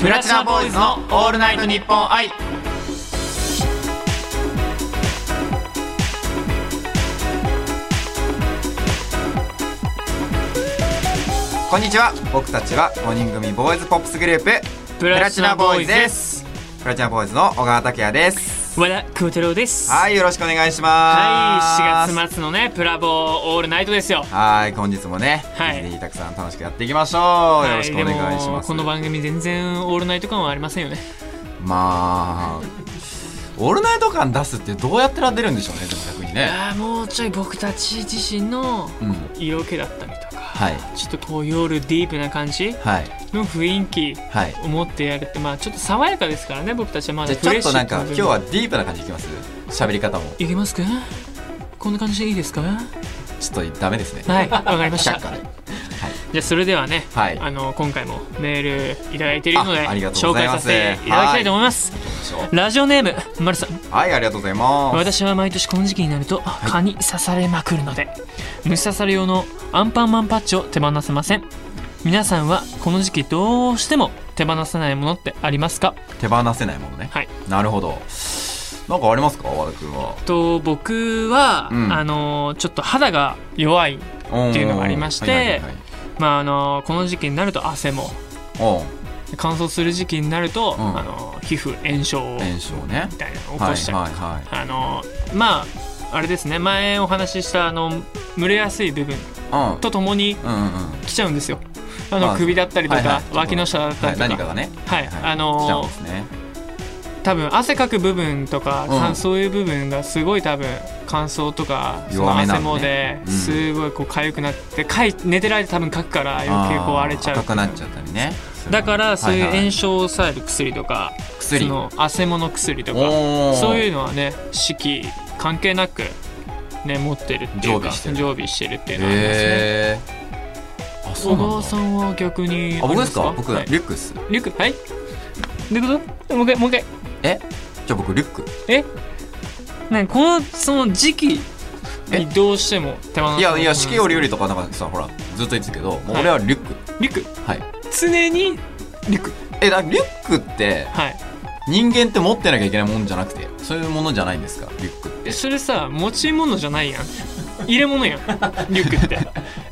プラチナボーイズのオールナイトニッポン愛。こんにちは。僕たちは5人組ボーイズポップスグループプラチナボーイズです。プラチナボーイズの小川拓也です和田空太郎です。はいよろしくお願いします。はい4月末のねプラボーオールナイトですよ。はい本日もね、はい。ぜひたくさん楽しくやっていきましょう、よろしくお願いします。この番組全然オールナイト感はありませんよね。まあオールナイト感出すってどうやったら出るんでしょうねでも逆にいねもうちょい僕たち自身のうん。色気だったりとかはい。ちょっとこう夜ディープな感じはい。の雰囲気はい。を持ってやるってまあちょっと爽やかですからね僕たちはまじだフレッシュゃあちょっとなんか今日はディープな感じいきます？喋り方も。いけますか？こんな感じでいいですか？はちょっとダメですね。いわかりました。却下で。じゃあそれではね、はい。あの今回もメールいただいているのであありがとう紹介させていただきたいと思いますラジオネームまるさん。はいありがとうございます。私は毎年この時期になると蚊に刺されまくるので虫刺され用のアンパンマンパッチを手放せません。皆さんはこの時期どうしても手放せないものってありますか？手放せないものね。はい。なるほど。なんかありますか和田君は？と僕は、うん。あのちょっと肌が弱いっていうのがありましてはいはいはいまああのこの時期になると汗も乾燥する時期になると、うん。あの皮膚炎症炎症ね。みたいなのを起こしちゃう、はいはいはい。あのまああれですね。前お話ししたあの蒸れやすい部分うん。とともに来ちゃうんですよ。あの、まあ首だったりとか、はいはい。脇の下だったはいりとか、何かがね。はい。はいあの来ちゃうんですね。多分汗かく部分とか、そういう部分がすごい多分乾燥とかその弱めな汗もですごいこう痒くなってかい寝てる間多分かくから余計こう荒れちゃう。赤くなっちゃったりねだからそういうはは炎症を抑える薬とか、薬。その汗もの薬とかそういうのはね四季関係なくね持ってるっていうか常備してる。常備してるっていうのはありますね。小川さんは逆にあ僕ですか？僕はい。リュックっす。リュック？はい。どういうこと？もう一回もう一回。え？じゃあ僕リュック。え？なんかこのその時期にどうしても手放いやいや四季折よ々とかなんかさほらずっと言ってたけどもうはい。俺はリュック。リュック？はい常にリュックえだリュックってはい。人間って持ってなきゃいけないもんじゃなくてそういうものじゃないんですか？リュックって。えそれさ持ち物じゃないやん。入れ物やん。リュックって。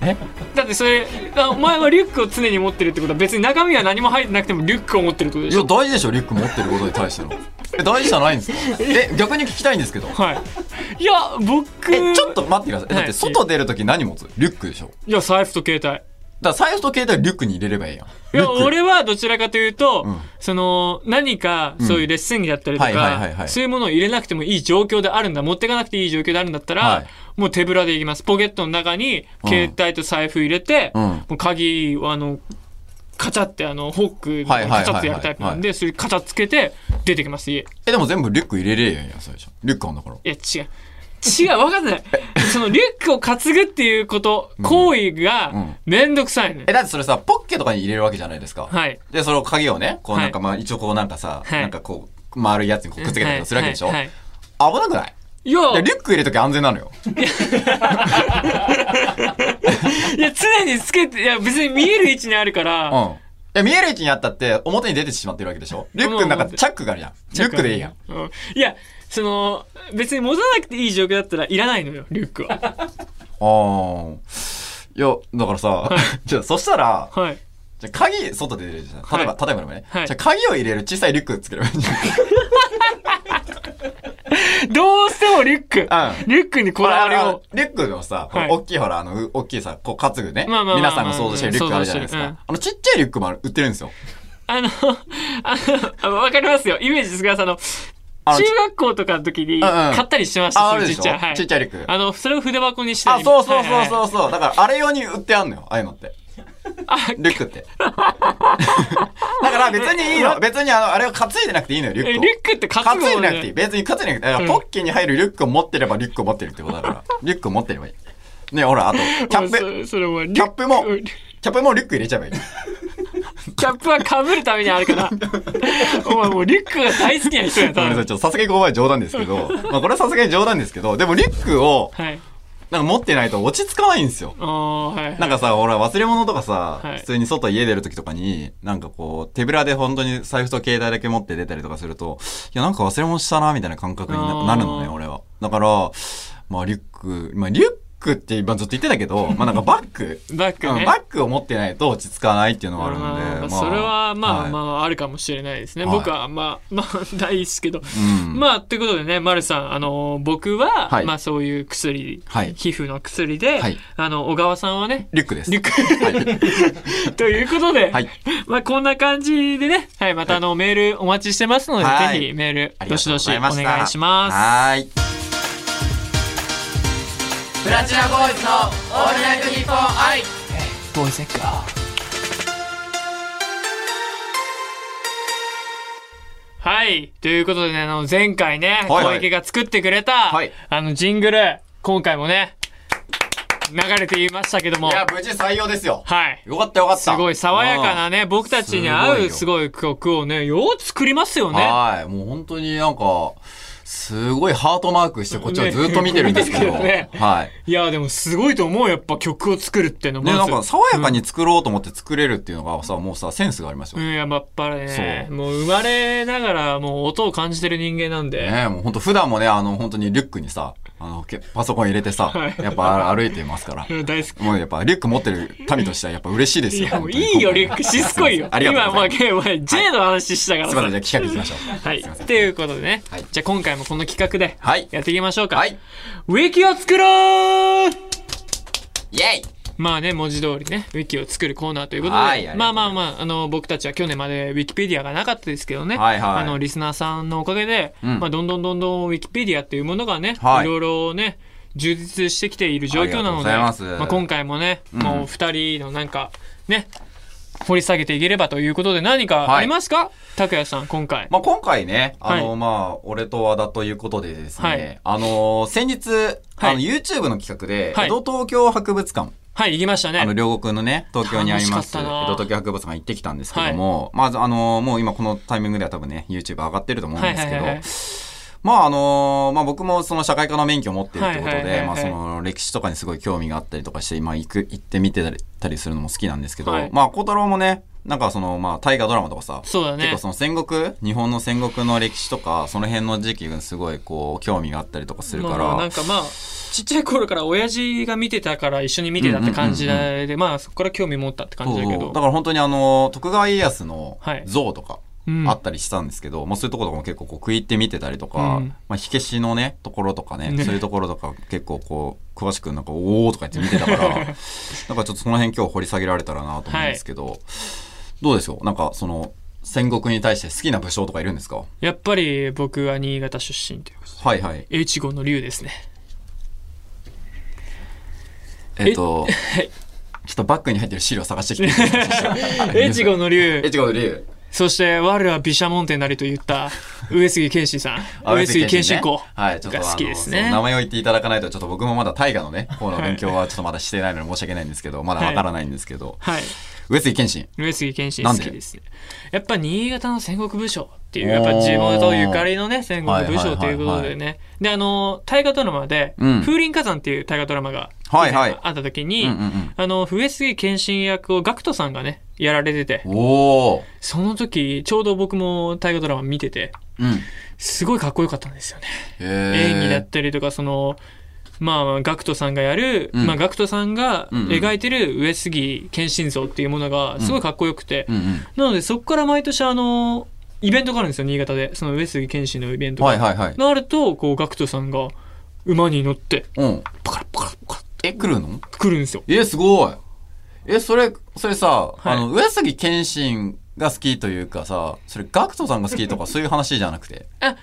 え？だってそれあお前はリュックを常に持ってるってことは別に中身は何も入ってなくてもリュックを持ってるってことでいや大事でしょリュック持ってることに対しての。え大事じゃないんですか？え逆に聞きたいんですけど。はい。いや僕えちょっと待ってください。えだってはい外出るとき何持つ？リュックでしょ。いや財布と携帯だ財布と携帯リュックに入れればいいやん。いや、俺はどちらかというと、うん。その、何か、そういうレッスン着だったりとかそういうものを入れなくてもいい状況であるんだ、持っていかなくていい状況であるんだったら、はい。もう手ぶらでいきます。ポケットの中に、携帯と財布入れて、うん。もう鍵をあの、カチャってあの、ホック、カチャってやるタイプなんで、それカチャつけて、出てきます、家。いえでも全部リュック入れれやんや最初。リュックあんだから。や、違う。違う、わかんない。その、リュックを担ぐっていうこと、行為がうん、めんどくさいね。え。だってそれさポッケとかに入れるわけじゃないですか。はい。でその鍵をねこうはい。なんかまあ一応こうなんかさはい。なんかこう丸いやつにこうくっつけたりとかするわけでしょ。はい。はい。危なくない？いや。いやリュック入れとき安全なのよ。いや、常につけて、いや、別に見える位置にあるから、うん。いや、見える位置にあったって、表に出てしまってるわけでしょ。リュックの中でチャックがあるやん。リュックでいいやん。うん。いや、その、別に持たなくていい状況だったらいらないのよ、リュックは。あー。いや、だからさ、じゃあ、そしたら、はい。じゃあ鍵、外で入れるじゃん。例えば、例えばでもね。はいじゃあ、鍵を入れる小さいリュックつければいいんじゃない どうしてもリュック。うんリュックにこだわりを。リュックのさ、はい大きいほら、あの、う大きいさ、こう、担ぐね。まあまあまあ皆さんが想像してるリュックあるじゃないです想像してるか。あの、ちっちゃいリュックもある売ってるんですよ。あの、あの、わかりますよ。イメージですが、その、あの中学校とかの時にうんうん買ったりしてました、ういうちっちゃい。はい。ちっちゃいリュック。あの、それを筆箱にしたあ、りそうそうそうはいはいそうそう。だから、あれ用に売ってあんのよ。ああいうのって。あ、リュックって。だから別にいいの。別にあの、あれを担いでなくていいのよ、リュックリュックって担担いでなくていい。別に担いでなくていい。だからうんポッケに入るリュックを持ってればリュックを持ってるってことだから。リュックを持ってればいい。ねほら、あと、キャップ、キャップもうんキャップもリュック入れちゃえばいい。キャップは被るためにあるから。お前もうリュックが大好きな人やったごめんなさい、ちょっとさすがにここは冗談ですけど、まあこれはさすがに冗談ですけど、でもリュックをはい。なんか持ってないと落ち着かないんですよ。ああ、はい。なんかさ、俺忘れ物とかさ、はい普通に外家出る時とかに、なんかこう、手ぶらで本当に財布と携帯だけ持って出たりとかすると、いや、なんか忘れ物したな、みたいな感覚になるのね、俺は。だから、まあリュック、まあリュックって今ずっと言ってたけど、まあなんかバッグ、バッグね。うんバッグを持ってないと落ち着かないっていうのがあるまので、あそれはまあまあ。ああるかもしれないですね。はい僕はまあまあないですけど。うん。まあということでね、丸さん、あの僕は、はいまあそういう薬、はい皮膚の薬で、はいあの小川さんはね、リュックです。リュックはい。ということで、はいまあこんな感じでね、はい、またあの、メールお待ちしてますので、はいぜひメールどしどしお願いします。はーい。プラチナボーイズのオールナイトニッポン愛ボーイズエッグはい。ということでね、あの、前回ね、はいはい小池が作ってくれた、はいあの、ジングル、今回もね、流れていましたけどもい、や、無事採用ですよ。はい。よかったよかった。すごい爽やかなね、僕たちに合うすすごい曲をね、よう作りますよね。はい。もう本当になんか、すごいハートマークしてこっちをずっと見てるんですけど。ねはい。いや、でもすごいと思う、やっぱ曲を作るってのも。ね、なんか爽やかに作ろうと思って作れるっていうのがさ、もうさ、センスがありますよ。うん、やっぱりね、もう生まれながらもう音を感じてる人間なんで。ねもう本当普段もね、あの、本当にリュックにさ、あの、けパソコン入れてさ、はいやっぱ歩いてますから。うん大好き。もうやっぱリュック持ってる民としてはやっぱ嬉しいですよ。いや、もういいよ、リュック。しつこいよ。ありがとう。今、まあ、前 J の話したからすみません、さ。じゃあ企画いきましょう。はい。すいうことでね。はいじゃあ今回もこの企画ではい。やっていきましょうか。はい。ウィキを作ろうイェイまあね、文字通りね、ウィキを作るコーナーということで、はいあまます。あまあまあ、あの、僕たちは去年までウィキペディアがなかったですけどね、はいはい。あの、リスナーさんのおかげで、うん。まあ、どんどんどんどんウィキペディアっていうものがね、はい。いろいろね、充実してきている状況なので、あます。あ、今回もね、うん。もう二人のなんか、ね、掘り下げていければということで何かありますか？拓也さん、今回。まあ、今回ね、あの、はい。まあ、俺と和田ということでですね、はい。あの、先日、あの、はい。YouTube の企画で、はい。江戸東京博物館、はい、行きましたね。あの、両国のね、東京にあります、江戸東京博物館行ってきたんですけども、まず、あの、もう今このタイミングでは多分ね、YouTube 上がってると思うんですけど、はいはいはいはい。まああのまあ僕もその社会科の免許を持ってるってことで、はいはいはいはいまあその歴史とかにすごい興味があったりとかして、まあ行く、行ってみてたりたりするのも好きなんですけど、はい。まあ小太郎もね、なんかその、まあ大河ドラマとかさ、そうだね。結構その戦国、日本の戦国の歴史とか、その辺の時期がすごいこう、興味があったりとかするから、まあ、なんかまあ、ちっちゃい頃から親父が見てたから一緒に見てたって感じで、まあそこから興味持ったって感じだけど。そうそう。だから本当にあの、徳川家康のはい。像とか、うん。あったりしたんですけど、まあそういうところとかも結構こう食い入って見てたりとか、うん。まあ火消しのね、ところとかね、ね。そういうところとか結構こう、詳しくなんか、おーとか言って見てたから、なんかちょっとその辺今日掘り下げられたらなと思うんですけど、どうでしょう？なんかその、戦国に対して好きな武将とかいるんですか？やっぱり僕は新潟出身ということで、はいはい。越後の竜ですね。えっと、はいちょっとバッグに入ってる資料探してきて。越後の竜。越後の竜。そして、我は毘沙門天なりと言った、上杉謙信さん。あ上杉謙信公。はい、ちょっとが好きですね名前を言っていただかないと、ちょっと僕もまだ大河のね、方の勉強はちょっとまだしてないので申し訳ないんですけど、まだわからないんですけど、はい。上杉謙信。上杉謙信好きですね。やっぱ新潟の戦国武将っていう、やっぱ地元ゆかりのね、戦国武将ということでね。で、あの、大河ドラマで、うん風林火山っていう大河ドラマが、あった時に、うんうんうんあの、上杉謙信役を GACKT さんがね、やられてて、おー。その時、ちょうど僕も大河ドラマ見てて、うん。すごいかっこよかったんですよね。演技だったりとか、その、まあ、ガクトさんがやる、うんまあ、ガクトさんが描いてる上杉謙信像っていうものがすごいかっこよくて。なのでそこから毎年あの、イベントがあるんですよ、新潟で。その上杉謙信のイベントが。はいはいはい。なると、こう、ガクトさんが馬に乗って、うん。パカラパカラパカラえ、来るの？来るんですよ。え、すごい。え、それ、それさ、はいあの、上杉謙信が好きというかさ、それ、ガクトさんが好きとかそういう話じゃなくて。あ、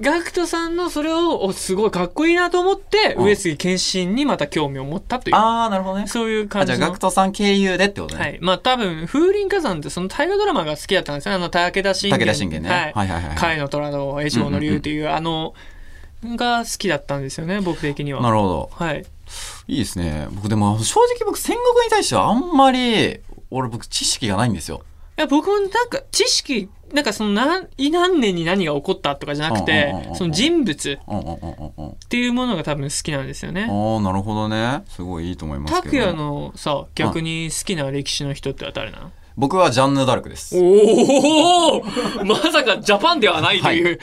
ガクトさんのそれを、おすごいかっこいいなと思って、うん上杉謙信にまた興味を持ったという、あー、なるほどね。そういうあ、じゃあ、感じの。ガクトさん経由でってことね。はい。まあ多分、風林火山ってその大河ドラマが好きだったんですよね。あの、武田信玄。武田信玄ね。は。はいいはいはい。甲斐の虎の越後の竜っていう、あの、が好きだったんですよね、僕的には。なるほど。はい。いいですね。僕でも、正直僕、戦国に対してはあんまり、俺僕知識がないんですよ。いや、僕もなんか知識なんかその何何年に何が起こったとかじゃなくてその人物。っていうものが多分好きなんですよねああ、なるほどね。すごいいいと思いますけど。拓也のさ逆に好きな歴史の人って誰なの？僕はジャンヌ・ダルクです。おおまさかジャパンではないという、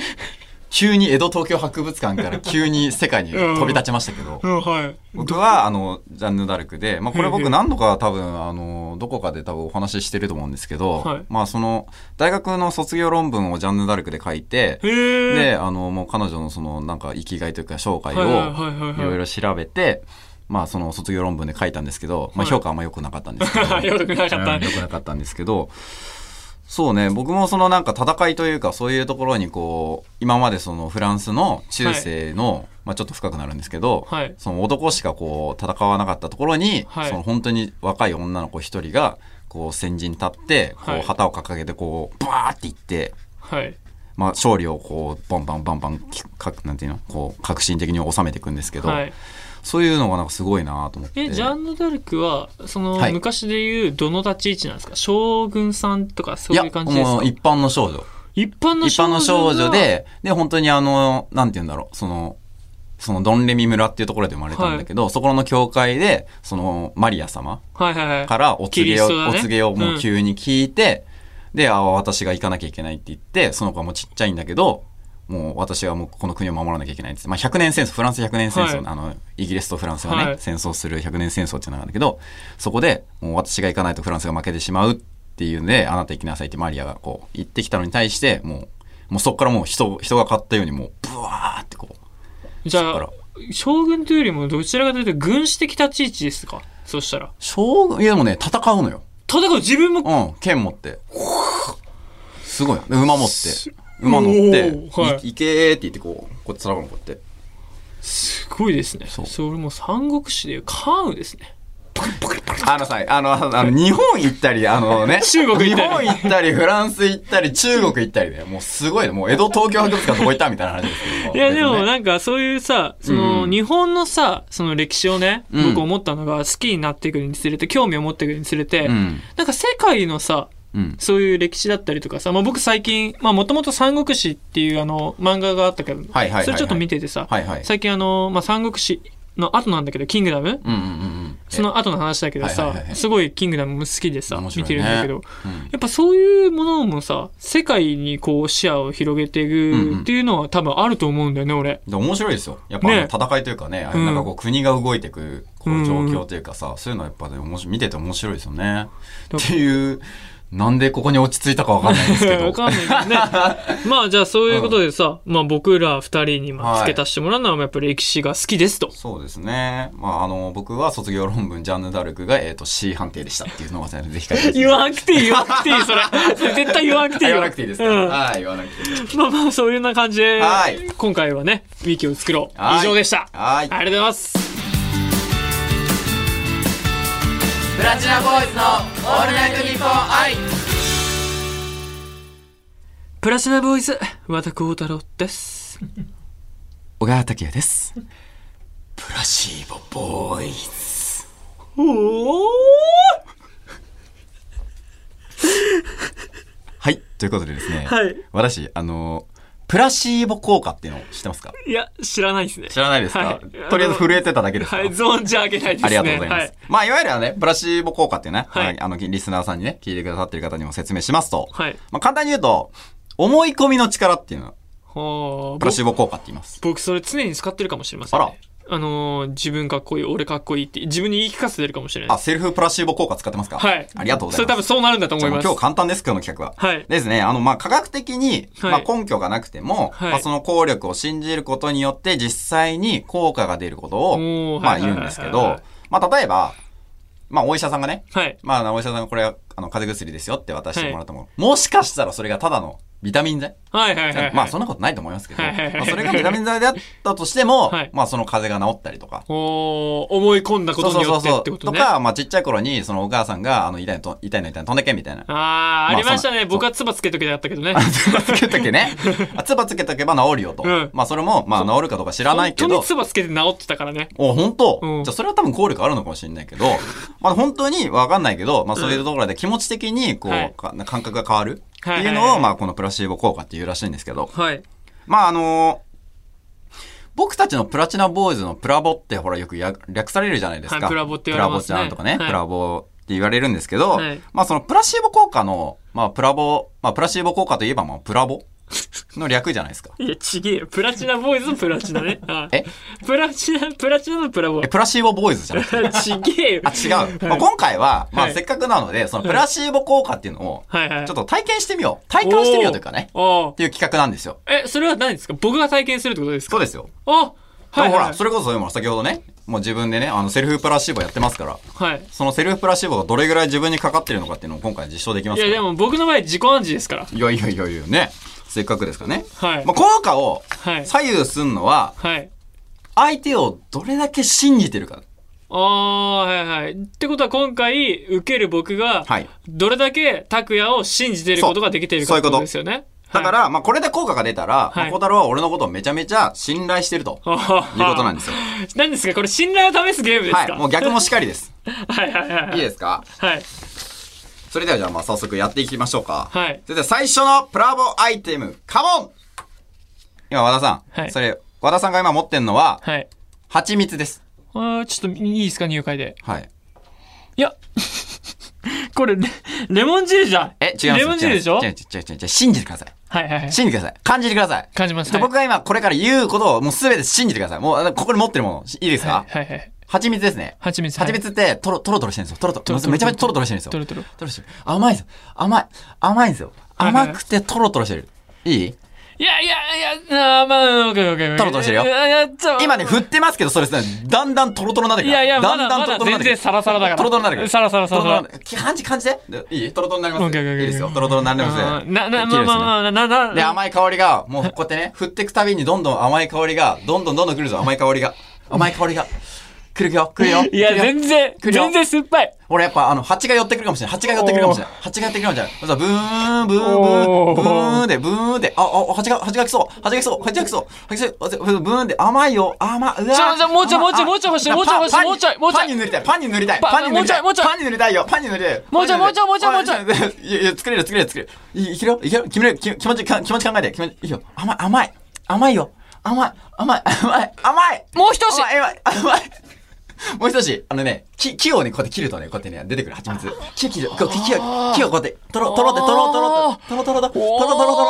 急に江戸東京博物館から急に世界に飛び立ちましたけど。僕は、あの、ジャンヌ・ダルクで、まあ、これ僕何度か多分、あの、どこかで多分お話ししてると思うんですけど、はい。まあ、その、大学の卒業論文をジャンヌ・ダルクで書いて、で、あの、もう彼女のその、なんか生きがいというか、生涯を、はいろいろ調べて、まあ、その卒業論文で書いたんですけど、まあ、はい。評価あんま良くなかったんですけど、良くなかったんですけど、そうね、僕もそのなんか戦いというか、そういうところにこう、今までそのフランスの中世の、まあちょっと深くなるんですけど、はい。その男しかこう戦わなかったところに、はい。その本当に若い女の子一人が、こう先陣立って、こはい。う旗を掲げてこう、バーっていって、はい。まあ勝利をこう、バンバンバンバン、なんていうのこう、革新的に収めていくんですけど、はいそういうのがなんかすごいなと思って。えジャンヌ・ダルクはその、はい。昔でいうどの立ち位置なんですか？将軍さんとかそういう感じですか？もう一般の少女。一般の一般の少女がで、で、本当にあの、なんて言うんだろう、その、そのドンレミ村っていうところで生まれたんだけど、そこの教会で、そのマリア様はいはいはい。からお告げを、キリストだね。お告げをもう急に聞いて、で、あ私が行かなきゃいけないって言って、その子はもうちっちゃいんだけど、もう私はもうこの国を守らなきゃいけないって。まあ100年戦争、フランス100年戦争、はいあの、イギリスとフランスがね、はい戦争する100年戦争っていうのがあるんだけど、そこでもう私が行かないとフランスが負けてしまうっていうんで、あなた行きなさいってマリアがこう言ってきたのに対して、もう、もうそこからもう人、人が買ったようにもう、ブワーってこう、じゃあ将軍というよりもどちらかというと軍師的立ち位置ですか？そしたら将軍、いやでもね、戦うのよ。戦う自分もうん、剣持って。すごい。で馬持って。馬乗って、はいい、行けーって言ってこう、こうやって叩くのこうやって。すごいですねそれも三国志でいう関羽ですねあのさ、あの、あの、日本行ったり、あのね。中国行ったり日本行ったり、フランス行ったり、中国行ったりで、もうすごいね。もう江戸東京博物館どこ行ったみたいな話ですけど。いやでもなんかそういうさそのうん日本のさその歴史をねうん僕思ったのが好きになっていくにつれて興味を持っていくにつれてうん。なんか世界のさうん。そういう歴史だったりとかさ、まあ、僕最近、まあもともと三国志っていうあの漫画があったけど、はいはいそれちょっと見ててさ、はいはい。最近あの、まあ三国志の後なんだけど、キングダム？うんうんうんうん。その後の話だけどさはいはいはいは、いすごいキングダムも好きでさ、ねてるんだけど、うんやっぱそういうものもさ、世界にこう視野を広げていうんうんくっていうのは多分あると思うんだよね、俺。で面白いですよ。やっぱ戦いというかね、なんかこう国が動いていくこう状況というかさ、そういうのはやっぱね、面白い見てて面白いですよね。っていう、なんでここに落ち着いたかわかんないんですけど。わかんないけどね。まあじゃあそういうことでさ、まあ僕ら二人にまあ付け足してもらうのはやっぱり歴史が好きですと。そうですね。まあ、あの、僕は卒業論文、ジャンヌ・ダルクが、えっ、と、C 判定でしたっていうのをぜひ書いて言わなくていい、言わなくていい、それ。絶対言わなくていいよ。言わなくていいですか、うんはい、言わなくていい。まあまあ、そういうような感じではい、今回はね、ウィキを作ろう。はい以上でした。はいありがとうございます。プラチナボーイズのオールナイトニッポン愛プラチナボーイズ、和田幸太郎です。小川拓也です。プラシーボボーイズ。おーはい、ということでですね。はい。私、あの、プラシーボ効果っていうのを知ってますか？いや、知らないですね。知らないですか、はいとりあえず震えてただけですか、はい、存じ上げないですね。ありがとうございます。はい。まあ、いわゆるはね、プラシーボ効果っていうね、はいまああの、リスナーさんにね、聞いてくださってる方にも説明しますと、はい。まあ、簡単に言うと、思い込みの力っていうのは、はあプラシーボ効果って言います。僕それ常に使ってるかもしれません、ね。あのー自分かっこいい、俺かっこいいって、自分に言い聞かせてるかもしれないあ、。セルフプラシーボ効果使ってますか？はい。ありがとうございます。それ多分そうなるんだと思います。今日簡単です、今日の企画は。はい。ですね、あの、まあ、科学的に、はいまあ、根拠がなくても、はいまあ、その効力を信じることによって実際に効果が出ることおを、ーまあ、はいはいはいはい言うんですけど、まあ、例えば、まあ、お医者さんがね、はい。まあ、お医者さんがこれは、あの、風邪薬ですよって渡してもらったもの。もしかしたらそれがただのビタミン剤？はいはいはいはい。まあ、そんなことないと思いますけど、はいはいはいまあ、それがビタミン剤であったとしても、はいまあ、その風邪が治ったりとか、おー思い込んだことによってってことね。とか、まあ、ちっちゃい頃に、そのお母さんが、あの、痛いのと、痛いの痛いの飛んでけみたいな。あー、ありましたね。僕は唾つけとけだったけどね。つばつけとけね。あつばつけとけば治るよと。うんまあそれも、まあ治るかどうか知らないけど本当に。唾つけて治ってたからね。お、本当、うんじゃあそれは多分効力あるのかもしれないけど、まあ本当にわかんないけど、まあそういうところで気持ち的に、こう、感覚が変わる。っていうのを、はいまあ、このプラシーボ効果っていうらしいんですけど、はい。まあ、あの僕たちのプラチナボーイズのプラボってほらよくや略されるじゃないですか。はいプラボって言われますね。プラボちゃんとかね、はい。プラボって言われるんですけど、はい。まあそのプラシーボ効果の、まあプラボ、まあプラシーボ効果といえばまあプラボの略じゃないですか。いや、ちげえよ。プラチナボーイズのプラチナね。はいえ？プラチナ、プラチナのプラボえ、。プラシーボボーイズじゃなくて。ちげえよ。あ、違う。まあ、今回は、まはいあせっかくなので、そのプラシーボ効果っていうのを、はいはい。ちょっと体験してみよう。体感してみようというかね。おーっていう企画なんですよ。え、それは何ですか？僕が体験するってことですか？そうですよ。あはい、でもほら、はい。それこそ今先ほどね、もう自分でね、あのセルフプラシーボやってますから、はい。そのセルフプラシーボがどれぐらい自分にかかってるのかっていうのを今回実証できますかや、でも僕の場合自己暗示ですから。いやいやいやいやね。せっかくですからね。はい。まあ、効果をはい。左右するのは、はい。相手をどれだけ信じてるか。ああ、はいはい。ってことは今回、受ける僕が、はい。どれだけ拓也を信じていることができているかってことですよね。だから、まあ、これで効果が出たら、まあ、はい小太郎は俺のことをめちゃめちゃ信頼してると。はい、いうことなんでですよ。す。何ですか？これ信頼を試すゲームですか？はい。もう逆もしかりです。はいはいはいはい。いいですか？はい。それではじゃあまあ早速やっていきましょうか。はいそれでは最初のプラボアイテム、カモン今和田さん。はいそれ、和田さんが今持ってんのは、はい。蜂蜜です。あーちょっといいですか入会で。はい。いや、これレ、レモン汁じゃん。え、違いますレモン汁でしょ？違う違う違う違う。信じてください。はいはいはい。信じてください。感じてください。感じます。ではい僕が今これから言うことをもうすべて信じてください。もうここに持ってるもの、いいですか、はいはいはい。蜂蜜ですね。蜂蜜。蜂蜜ってトロトロトロしてるんですよ。トロトロ。トロトロめちゃめちゃトロトロしてるんですよ。トロトロ。トロしてる。甘いですよ。甘い。甘いんですよ。甘くてトロトロしてる。いい？いやいやいや、あーまあ、オッケーオッケー。トロトロしてるよ今ね、振ってますけど、それですね、だんだんトロトロになってくる。いやいや、だんだんまだまだトロトロになってくる。全然サラサラだから。トロトロになってくる。サラサラサラ感じ感じて。でいい？トロトロになります？いいですよ。トロトロになります。うんな、な、まあまあまあ、な、な、で、甘い香りが、もうこうやってね、振っていくたびにどんどん甘い香りが、どんどんどんどん来るぞ、甘い香りが。甘い香りが。来るよ、来るよ。いや、全然、全然酸っぱい。俺やっぱあの、蜂が寄ってくるかもしれない。蜂が寄ってくるかもしれない。蜂が寄ってくるかもしれない。そしたらブーン、ブーン、ブーン、ブーンで、ブーンで、あ、あ、蜂が、蜂が来そう。蜂が来そう。蜂が来そう。蜂が来そう。ブーンで、甘いよ。甘い。うわちょちょもうちょいもうちょい甘もうちょい欲しいもうちょい欲しいもうちょいもうちょいパンに塗りたい。パンに塗りたい。パパンに塗りたい。もうちょいもうちょいパンに塗りたいよ。パンに塗りたいよ。もうちょいもうちょいもうちょいもうちょいもうちょい。いやいや、作れる作れる作れる。いいけるよ？いけるよ？決める気気持ち、気持ち考えて。気持ち、いいよ。甘い、甘い。甘いよ。甘い、甘い、甘い、甘い。もう一押し甘い、甘い、甘い。もう一し、あのね、木、木をね、こうやって切るとね、こうやってね、出てくる蜂蜜。木切る、木を、木をこうやって、とろ、とろって、とろ、とろ、とろ、とろ、とろ、とろ、とろ、とろ、とろ、と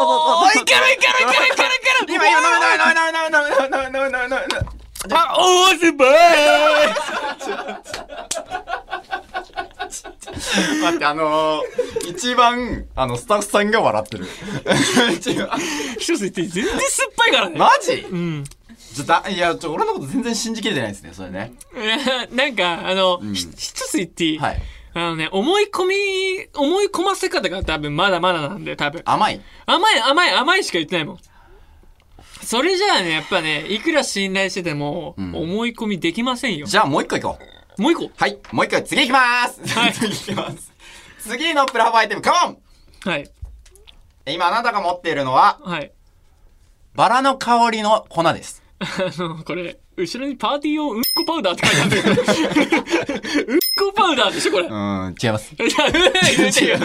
ろ、いけるいけるいけるいけるいける今、今、飲め、飲め、飲め、飲め、飲め、飲め、飲め、飲め、飲め、飲め、飲め。あ、おー、すば待って、あのー、一番、あの、スタッフさんが笑ってる。一番。一つ言っていい全然酸っぱいからね。マジうん。ちょ、だ、いや、ちょ、俺のこと全然信じきれてないですね、それね。え ーなんか、あの、んひ一つ言っていい？はい。あのね、思い込み、思い込ませ方が多分まだまだなんで、多分。甘い？甘い、甘い、甘いしか言ってないもん。それじゃあね、やっぱね、いくら信頼してても、ん思い込みできませんよ。じゃあもう一個いこう。もう一個。はい、もう一個、次行きまーす。はい 次行きます。次のプラフアイテム、カモンはい。今あなたが持っているのは、はい。バラの香りの粉です。あの、これ、後ろにパーティー用うんこパウダーって書いてある。うんこパウダーでしょ、これ。うーん、違います。いや、う。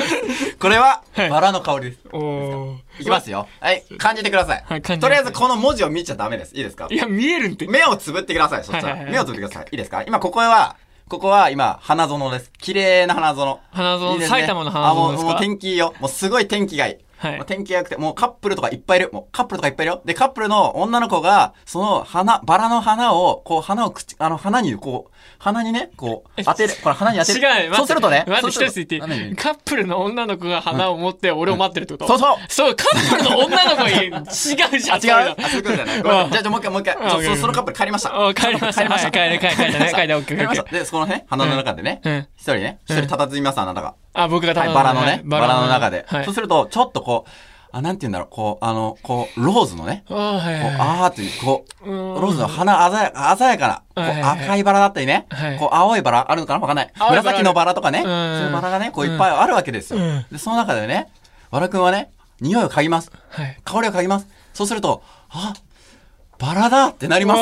これは、はいバラの香りです。おー。いきますよ。はい、感じてください。はい感じますとりあえずこの文字を見ちゃダメです。いいですか？いや、見えるんって。目をつぶってください、そしたら。目をつぶってください。いいですか？今ここは、ここは今、花園です。綺麗な花園。花園いいですね埼玉の花園ですか？あもう、もう天気いいよ。もうすごい天気がいい。はいもう天気が良くて、もうカップルとかいっぱいいる。もうカップルとかいっぱいいるよ。で、カップルの女の子が、その花、バラの花を、こう、花を口、あの、花に、こう、鼻にね、こう、当てる。これ鼻に当てる。違う、そうするとね。待って、そうすると一つ言っていい？カップルの女の子が花を持って俺を待ってるってこと？そうそうそう、カップルの女の子に違うじゃあ、ん。違う？あ、そういうことじゃない。じゃあ、じゃあもう一回、もう一回。うんそそそのカップル帰りました。あ帰りました帰りました。はい帰れ帰れ帰れ帰れ帰れ OK 帰りました。で、そこのね、花の中でねうん、一人ね、一人佇みます、あなたが。あ、僕がはい、頼んだバラのね、バラの中で。はい。そうすると、ちょっとこう、あ、なんて言うんだろう、こう、あの、こう、ローズのね、あーはいこう、はい。あーっていう、こう、うんローズの花鮮やか、鮮やかな、こう、赤いバラだったりねはい、こう、青いバラあるのかな？わかんない。紫のバラとかね、そううんいうバラがね、こう、いっぱいあるわけですようん。で、その中でね、和田くんはね、匂いを嗅ぎます。はい。香りを嗅ぎます。そうすると、あ、バラだってなります。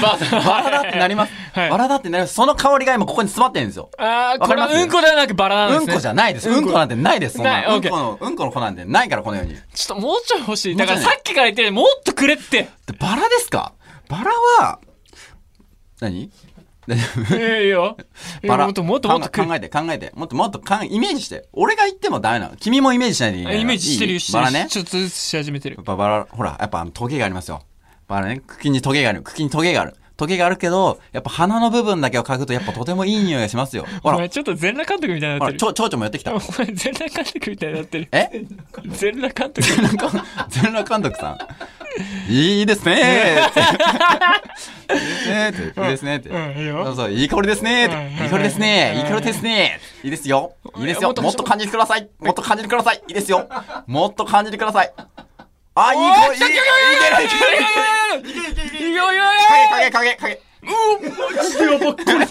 ババラだってなります。はいバラだってなります。その香りが今ここに詰まってるんですよ。あー、これはうんこではなくバラなんですね。うんこじゃないです。うんこなんてないです。そんなないうんこの、うんこの子なんてないから、この世に。でちょっともうちょい欲しい。だからさっきから言ってるもっとくれって。バラですか？バラは、何？ええよ。バラ。もっともっともっとくれ考えて、考えて。もっともっと考え、イメージして。俺が言ってもダメなの。君もイメージしないでいいイメージしてるしてるバラね。ちょっとずつし始めてるバラ、ほら、やっぱあのトゲがありますよ。バラね、茎にトゲがある。茎にトゲがある。トゲがあるけど、やっぱ花の部分だけを嗅ぐと、やっぱとてもいい匂いがしますよ。ほら、お前ちょっと全裸監督みたいになってる。ちょ、蝶々もやってきた。お前全裸監督みたいになってる。え？全裸監督。全裸監督さん。いいですねーって。いいですねーって。いいですねーって。うんいいよそうそう、いい香りですねーって。うんいい香りですねうんいい香りですねいいですよ。いいですよ。もっと感じてください。もっと感じてください。いいですよ。もっと感じてください。あ、いい香り。いいいけるいけるいけるいけるいけるいやいやい影影影影。やばっこれ。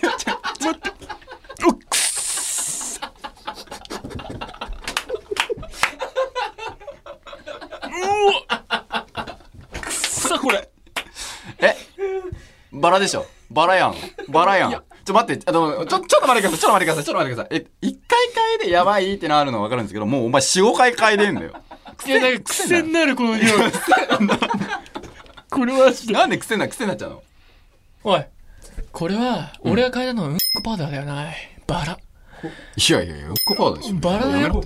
くっさこれ。えバラでしょバラやん。バラやん。ちょ、待って、あの、ちょ、ちょっと待ってください。ちょっと待ってください。ちょっと待ってください。え、一回嗅いでやばいってなるの分かるんですけど、もうお前四五回嗅いでんだよ。いや、なんか癖になるこの匂い。これはちょっなんで癖な、癖になっちゃうの？とおい。これは、俺が嗅いだのはうんこパウダーではない。バラ。いやいやいや、うんこパウダーでしょ。バラだよ。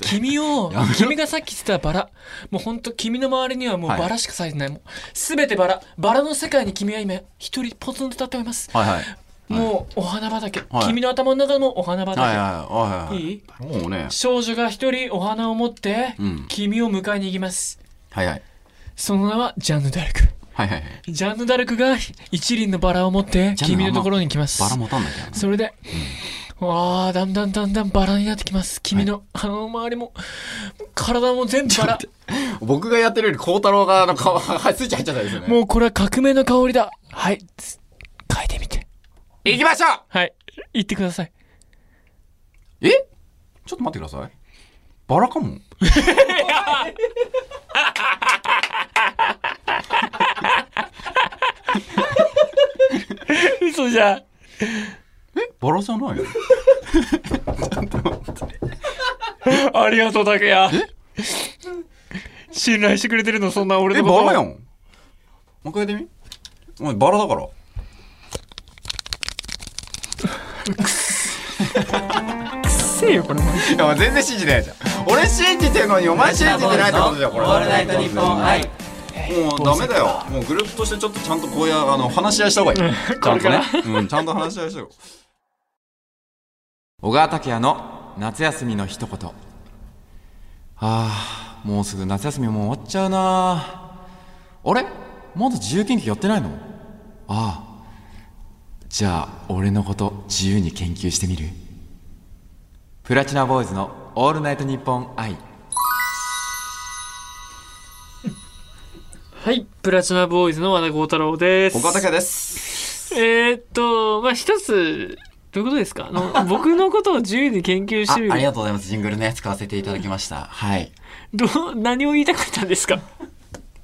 君を君がさっき言ってたバラ。もうほんと君の周りにはもうはいバラしか咲いてない。もうすべてバラ。バラの世界に君は今、一人ポツンと立っております。はいはい。もうお花畑。はい君の頭の中のお花畑。はいはいはいはい。いいもうね。少女が一人お花を持って、うん君を迎えに行きます。はいはい。その名はジャンヌ・ダルク。はいはいはい。ジャンヌ・ダルクが一輪のバラを持ってジャンヌ君のところに来ます。バラ持た。それで、わあ、だんだんだんだんバラになってきます。君の鼻の周りも、体も全部バラ。僕がやってるより、孝太郎が、あの、顔、はい、スイッチ入っちゃったですよね。もうこれは革命の香りだ。はい。つ。行きましょうはい。言ってください。え？ちょっと待ってください。バラかも。嘘じゃん。バラじゃないよ。ありがとう、だけや。信頼してくれてるの、そんな俺え、のこと。バラやん。もう一回やってみ？お前、バラだから。せえよ、これ。いや、全然信じてないじゃん。俺信じてんのに、お前信じてないってことじゃん、これ。オールナイトニッポン愛もうダメだよ。もうグループとしてちょっとちゃんとこういう、あの、話し合いした方がいい。ちゃんとね。うん、ちゃんと話し合いしたよ。小川拓也の夏休みの一言。ああ、もうすぐ夏休みも終わっちゃうなあれ？まだ自由研究やってないの？ああ。じゃあ、俺のこと自由に研究してみる？プラチナボーイズのオールナイトニッポン愛。はい。プラチナボーイズの和田幸太郎です。小川拓也です。えー、っと、まあ、一つ、どういうことですか？あの 僕のことを自由に研究してみる。あありがとうございます。ジングルね、使わせていただきました。はい。どう、何を言いたかったんですか？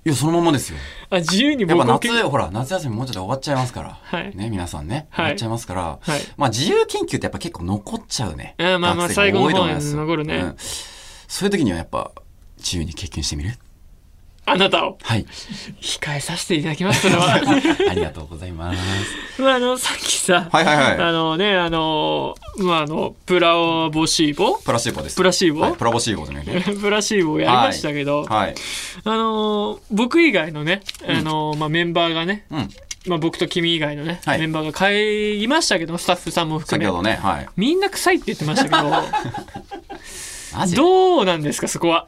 いや、そのままですよ。あ、自由にやっぱ夏、ほら、夏休みもうちょっと終わっちゃいますから。はいね、皆さんね。はい終わっちゃいますから。はいまあ、自由研究ってやっぱ結構残っちゃうね。あまあまあ最後の方に残るねうんそういう時にはやっぱ、自由に経験してみるあなたをはい。控えさせていただきます、それは。ありがとうございます。まあ、あの、さっきさ、はいはいはい。あのね、あの、まあ、あの、プラボシーボ？プラシーボです。プラシーボ？はい、プラボシーボじゃなくて。プラシーボをやりましたけど、はい。あの、僕以外のね、あの、まあ、メンバーがね、うん。まあ、僕と君以外のね、はいメンバーが帰りましたけど、スタッフさんも含め。先ほどね、はい。みんな臭いって言ってましたけど、どうなんですか、そこは。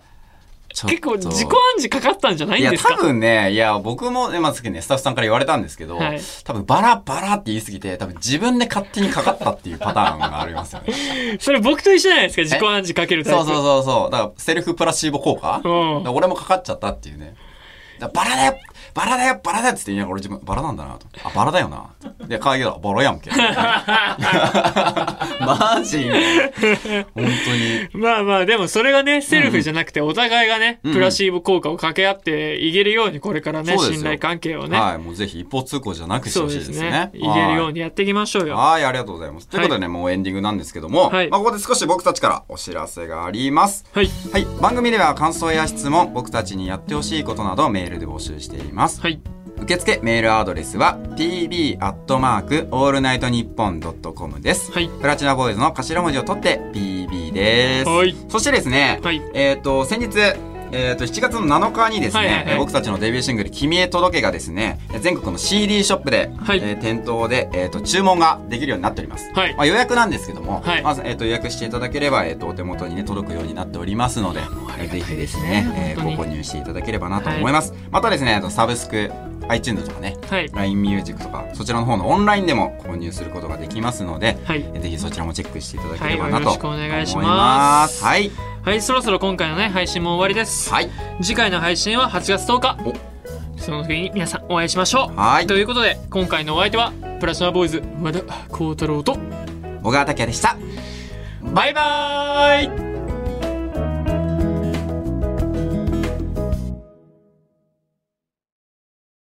結構自己暗示かかったんじゃないいや、んですか？多分ね、いや、僕もね、まあ、さっきね、スタッフさんから言われたんですけど、はい多分、バラバラって言いすぎて、多分自分で勝手にかかったっていうパターンがありますよね。それ僕と一緒じゃないですか、自己暗示かけるタイプ。そうそうそうそう。だから、セルフプラシーボ効果、うん俺もかかっちゃったっていうね。バラだよバラだよバラだよっつって言いながら俺自分バラなんだなと。あバラだよな。で可愛げだバラやんけ。マジ？本当に。まあまあ、でもそれがね、セルフじゃなくて、お互いがね、うん。プラシーボ効果を掛け合っていけるように、これからね、信頼関係をね、はいもうぜひ一方通行じゃなくしてほしいですね。いけるようにやっていきましょうよ。はい、ありがとうございます。ということでね、もうエンディングなんですけども、はい。まあ、ここで少し僕たちからお知らせがあります。はい。はい、番組では感想や質問、僕たちにやってほしいことなどをメールで募集しています。はい。受付メールアドレスは tb アットマークオールナイトニッポンドットコムです。はい。プラチナボーイズの頭文字を取って PB です。はいそしてですね、はいえっ、と、先日、えー、と7月の7日にですね、はいはいはい。えー僕たちのデビューシングル「君へ届け」がですね全国の CD ショップで、はい。えー店頭で、えー、と注文ができるようになっております、はい。まあ、予約なんですけども、はい。まず、えー、と予約していただければ、えー、とお手元に、ね、届くようになっておりますので、えーぜひですね、えーご購入していただければなと思います、またですねサブスク iTunes とかねはい。LINE ミュージックとかそちらの方のオンラインでも購入することができますので、はい。ぜひそちらもチェックしていただければなとはい。よろしくお願いします。思います。はいはい、そろそろ今回のね、配信も終わりです。はい次回の配信は8月10日。おその時に皆さんお会いしましょう。はいということで、今回のお相手は、プラチナボーイズ、和田幸太郎と、小川拓也でしたバイバーイ